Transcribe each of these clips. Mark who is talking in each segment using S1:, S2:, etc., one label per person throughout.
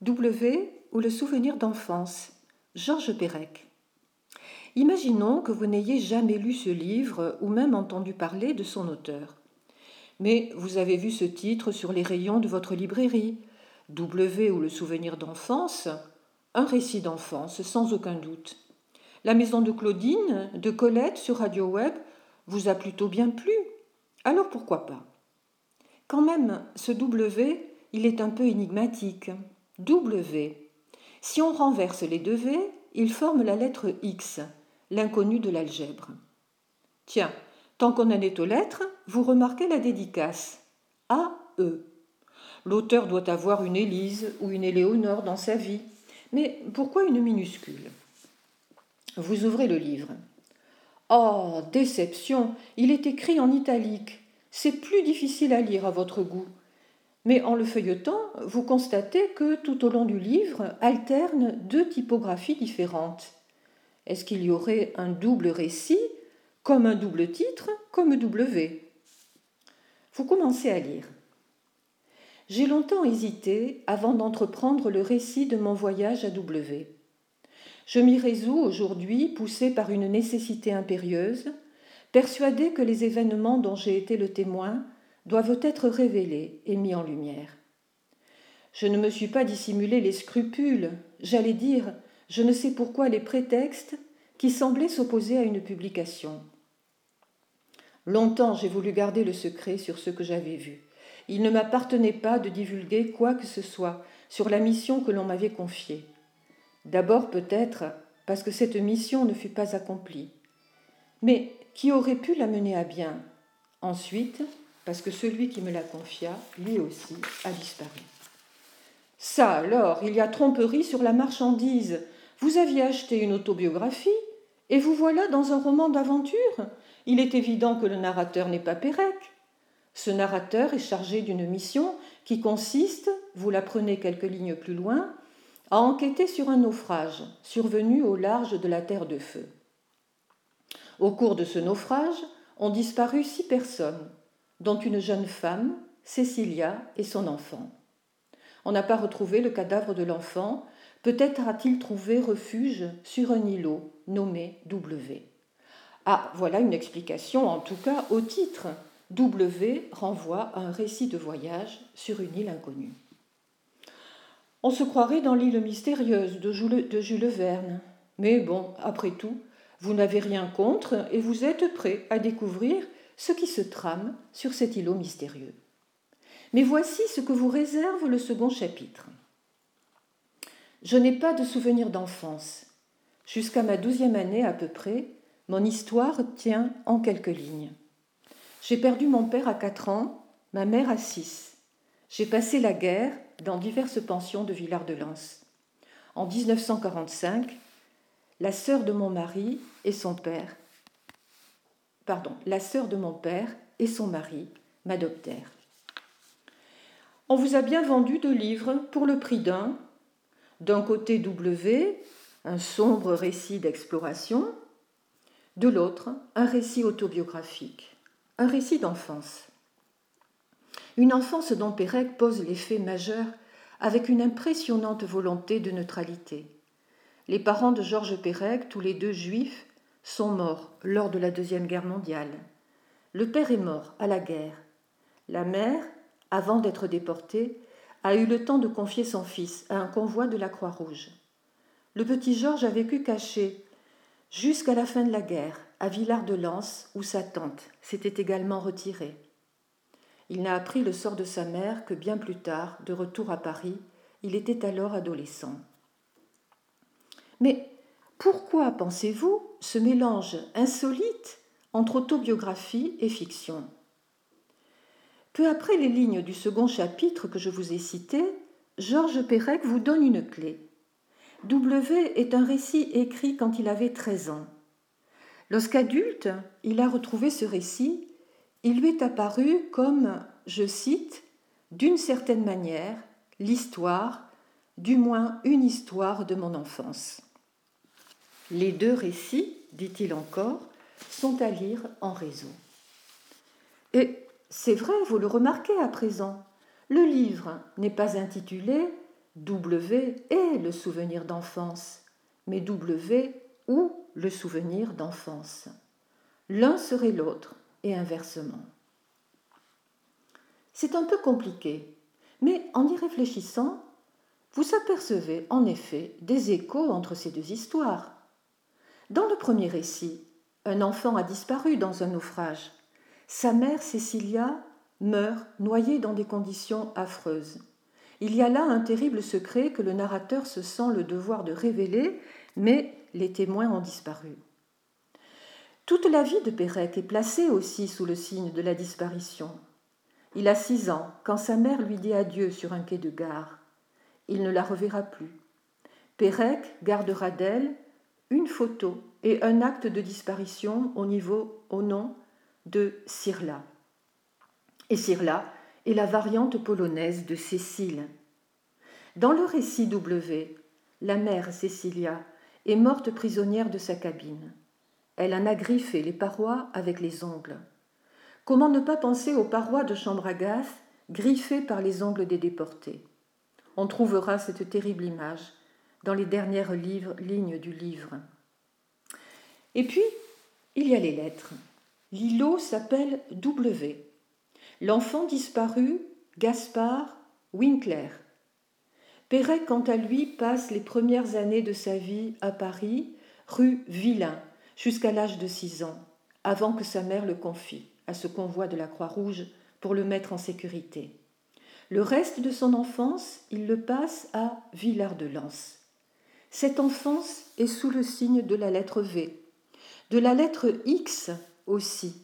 S1: W ou le souvenir d'enfance Georges Perec. Imaginons que vous n'ayez jamais lu ce livre ou même entendu parler de son auteur. Mais vous avez vu ce titre sur les rayons de votre librairie. W ou le souvenir d'enfance Un récit d'enfance, sans aucun doute. La maison de Claudine, de Colette sur Radio Web, vous a plutôt bien plu. Alors pourquoi pas? Quand même, ce W, il est un peu énigmatique. W. Si on renverse les deux V, ils forment la lettre X, l'inconnu de l'algèbre. Tiens, tant qu'on en est aux lettres, vous remarquez la dédicace. A-E. L'auteur doit avoir une Élise ou une Éléonore dans sa vie. Mais pourquoi une minuscule? Vous ouvrez le livre. Oh, déception Il est écrit en italique. C'est plus difficile à lire à votre goût. Mais en le feuilletant, vous constatez que tout au long du livre alternent deux typographies différentes. Est-ce qu'il y aurait un double récit, comme un double titre, comme W? Vous commencez à lire. J'ai longtemps hésité avant d'entreprendre le récit de mon voyage à W. Je m'y résous aujourd'hui, poussé par une nécessité impérieuse, persuadé que les événements dont j'ai été le témoin doivent être révélés et mis en lumière. Je ne me suis pas dissimulé les scrupules, j'allais dire, je ne sais pourquoi les prétextes qui semblaient s'opposer à une publication. Longtemps j'ai voulu garder le secret sur ce que j'avais vu. Il ne m'appartenait pas de divulguer quoi que ce soit sur la mission que l'on m'avait confiée. D'abord peut-être parce que cette mission ne fut pas accomplie. Mais qui aurait pu la mener à bien? Ensuite, parce que celui qui me la confia, lui aussi, a disparu. Ça alors, il y a tromperie sur la marchandise. Vous aviez acheté une autobiographie, et vous voilà dans un roman d'aventure. Il est évident que le narrateur n'est pas Pérec. Ce narrateur est chargé d'une mission qui consiste, vous l'apprenez quelques lignes plus loin, à enquêter sur un naufrage survenu au large de la Terre de Feu. Au cours de ce naufrage ont disparu six personnes, dont une jeune femme, Cécilia, et son enfant. On n'a pas retrouvé le cadavre de l'enfant, peut-être a-t-il trouvé refuge sur un îlot nommé W. Ah, voilà une explication, en tout cas au titre. W renvoie à un récit de voyage sur une île inconnue. On se croirait dans l'île mystérieuse de Jules, Verne. Mais bon, après tout, vous n'avez rien contre et vous êtes prêt à découvrir ce qui se trame sur cet îlot mystérieux. Mais voici ce que vous réserve le second chapitre. Je n'ai pas de souvenirs d'enfance. Jusqu'à ma douzième année à peu près, mon histoire tient en quelques lignes. J'ai perdu mon père à quatre ans, ma mère à six. J'ai passé la guerre dans diverses pensions de Villard-de-Lans. En 1945, la sœur de mon mari et son père la sœur de mon père et son mari m'adoptèrent. On vous a bien vendu deux livres pour le prix d'un. D'un côté W, un sombre récit d'exploration, de l'autre, un récit autobiographique, un récit d'enfance. Une enfance dont Pérec pose l'effet majeur avec une impressionnante volonté de neutralité. Les parents de Georges Pérec, tous les deux juifs, sont morts lors de la Deuxième Guerre mondiale. Le père est mort à la guerre. La mère, avant d'être déportée, a eu le temps de confier son fils à un convoi de la Croix-Rouge. Le petit Georges a vécu caché jusqu'à la fin de la guerre à Villard-de-Lans où sa tante s'était également retirée. Il n'a appris le sort de sa mère que bien plus tard, de retour à Paris, il était alors adolescent. Mais pourquoi, pensez-vous, ce mélange insolite entre autobiographie et fiction Peu après les lignes du second chapitre que je vous ai cité, Georges Perec vous donne une clé. W est un récit écrit quand il avait 13 ans. Lorsqu'adulte, il a retrouvé ce récit, il lui est apparu comme, je cite, d'une certaine manière, l'histoire, du moins une histoire de mon enfance. Les deux récits, dit-il encore, sont à lire en réseau. Et c'est vrai, vous le remarquez à présent, le livre n'est pas intitulé W est le souvenir d'enfance, mais W ou le souvenir d'enfance. L'un serait l'autre et inversement. C'est un peu compliqué, mais en y réfléchissant, vous apercevez en effet des échos entre ces deux histoires. Dans le premier récit, un enfant a disparu dans un naufrage. Sa mère, Cécilia, meurt noyée dans des conditions affreuses. Il y a là un terrible secret que le narrateur se sent le devoir de révéler, mais les témoins ont disparu. Toute la vie de Pérec est placée aussi sous le signe de la disparition. Il a six ans quand sa mère lui dit adieu sur un quai de gare. Il ne la reverra plus. Pérec gardera d'elle une photo et un acte de disparition au niveau au nom de Sirla. Et Sirla est la variante polonaise de Cécile. Dans le récit W, la mère Cécilia est morte prisonnière de sa cabine. Elle en a griffé les parois avec les ongles. Comment ne pas penser aux parois de chambre à gaz griffées par les ongles des déportés? On trouvera cette terrible image dans les dernières lignes du livre. Et puis, il y a les lettres. L'îlot s'appelle W. L'enfant disparu, Gaspard Winkler. Perret, quant à lui, passe les premières années de sa vie à Paris, rue Villain, jusqu'à l'âge de six ans, avant que sa mère le confie à ce convoi de la Croix-Rouge pour le mettre en sécurité. Le reste de son enfance, il le passe à Villard-de-Lans. Cette enfance est sous le signe de la lettre V, de la lettre X aussi,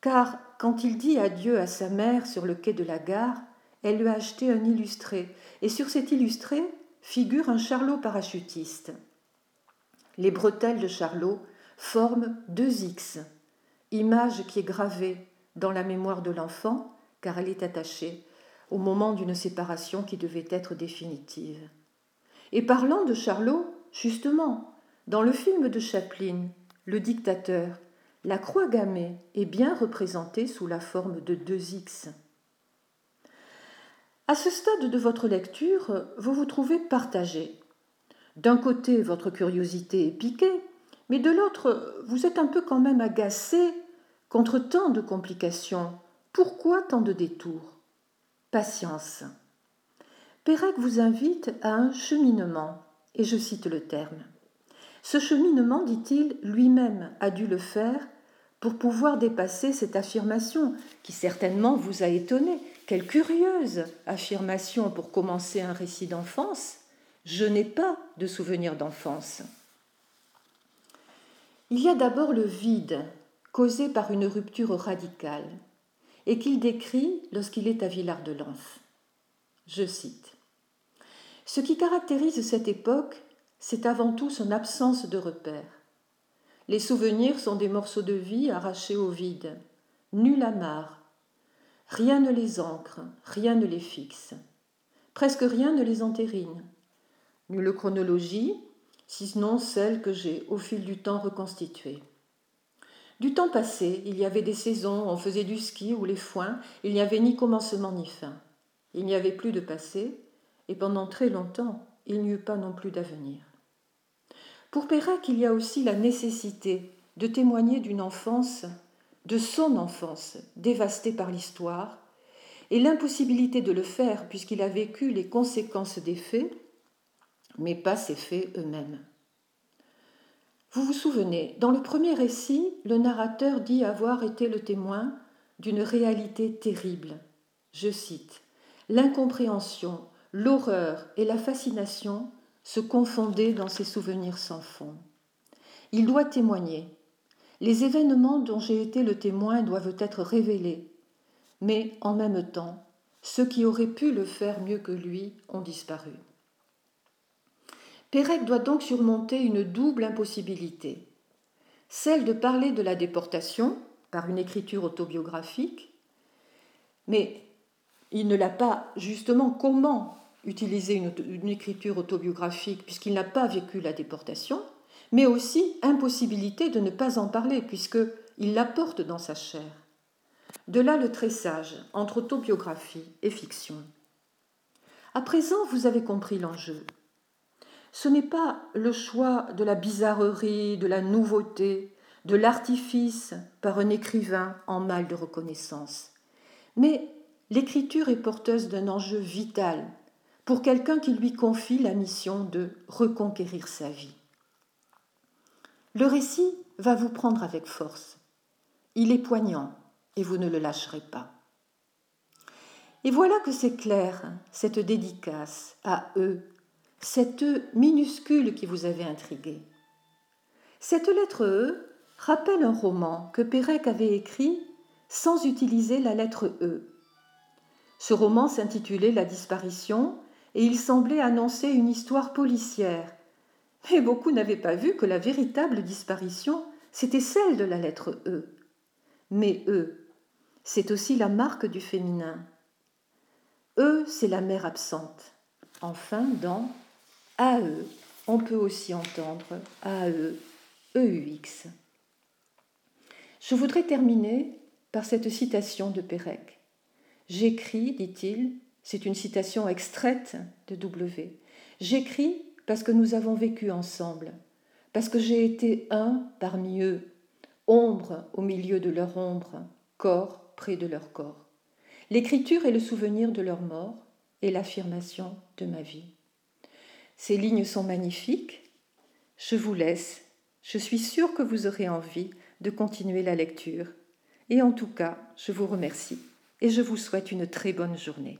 S1: car quand il dit adieu à sa mère sur le quai de la gare, elle lui a acheté un illustré, et sur cet illustré figure un charlot parachutiste. Les bretelles de charlot forment deux X, image qui est gravée dans la mémoire de l'enfant, car elle est attachée au moment d'une séparation qui devait être définitive. Et parlant de Charlot, justement, dans le film de Chaplin, Le dictateur, la croix gammée est bien représentée sous la forme de deux X. À ce stade de votre lecture, vous vous trouvez partagé. D'un côté, votre curiosité est piquée, mais de l'autre, vous êtes un peu quand même agacé contre tant de complications. Pourquoi tant de détours? Patience. Pérec vous invite à un cheminement, et je cite le terme. Ce cheminement, dit-il, lui-même a dû le faire pour pouvoir dépasser cette affirmation qui certainement vous a étonné. Quelle curieuse affirmation pour commencer un récit d'enfance. Je n'ai pas de souvenir d'enfance. Il y a d'abord le vide causé par une rupture radicale et qu'il décrit lorsqu'il est à Villard-de-Lans. Je cite Ce qui caractérise cette époque, c'est avant tout son absence de repères. Les souvenirs sont des morceaux de vie arrachés au vide. Nul amarre. Rien ne les ancre, rien ne les fixe. Presque rien ne les entérine. Nulle chronologie, sinon celle que j'ai au fil du temps reconstituée. Du temps passé, il y avait des saisons, on faisait du ski ou les foins, il n'y avait ni commencement ni fin. Il n'y avait plus de passé, et pendant très longtemps, il n'y eut pas non plus d'avenir. Pour Perrac, il y a aussi la nécessité de témoigner d'une enfance, de son enfance, dévastée par l'histoire, et l'impossibilité de le faire puisqu'il a vécu les conséquences des faits, mais pas ces faits eux-mêmes. Vous vous souvenez, dans le premier récit, le narrateur dit avoir été le témoin d'une réalité terrible. Je cite L'incompréhension, l'horreur et la fascination se confondait dans ses souvenirs sans fond. Il doit témoigner. Les événements dont j'ai été le témoin doivent être révélés, mais en même temps, ceux qui auraient pu le faire mieux que lui ont disparu. Pérec doit donc surmonter une double impossibilité, celle de parler de la déportation par une écriture autobiographique, mais il ne l'a pas justement comment utiliser une, écriture autobiographique puisqu'il n'a pas vécu la déportation, mais aussi impossibilité de ne pas en parler puisqu'il la porte dans sa chair. De là le tressage entre autobiographie et fiction. À présent, vous avez compris l'enjeu. Ce n'est pas le choix de la bizarrerie, de la nouveauté, de l'artifice par un écrivain en mal de reconnaissance, mais l'écriture est porteuse d'un enjeu vital pour quelqu'un qui lui confie la mission de reconquérir sa vie. Le récit va vous prendre avec force. Il est poignant et vous ne le lâcherez pas. Et voilà que c'est clair, cette dédicace à eux, cette E minuscule qui vous avait intrigué. Cette lettre E rappelle un roman que Pérec avait écrit sans utiliser la lettre E. Ce roman s'intitulait La disparition et il semblait annoncer une histoire policière. Mais beaucoup n'avaient pas vu que la véritable disparition, c'était celle de la lettre E. Mais E, c'est aussi la marque du féminin. E, c'est la mère absente. Enfin, dans AE, on peut aussi entendre AE, EUX. Je voudrais terminer par cette citation de Pérec. J'écris, dit-il, c'est une citation extraite de W. J'écris parce que nous avons vécu ensemble, parce que j'ai été un parmi eux, ombre au milieu de leur ombre, corps près de leur corps. L'écriture est le souvenir de leur mort et l'affirmation de ma vie. Ces lignes sont magnifiques. Je vous laisse. Je suis sûre que vous aurez envie de continuer la lecture. Et en tout cas, je vous remercie et je vous souhaite une très bonne journée.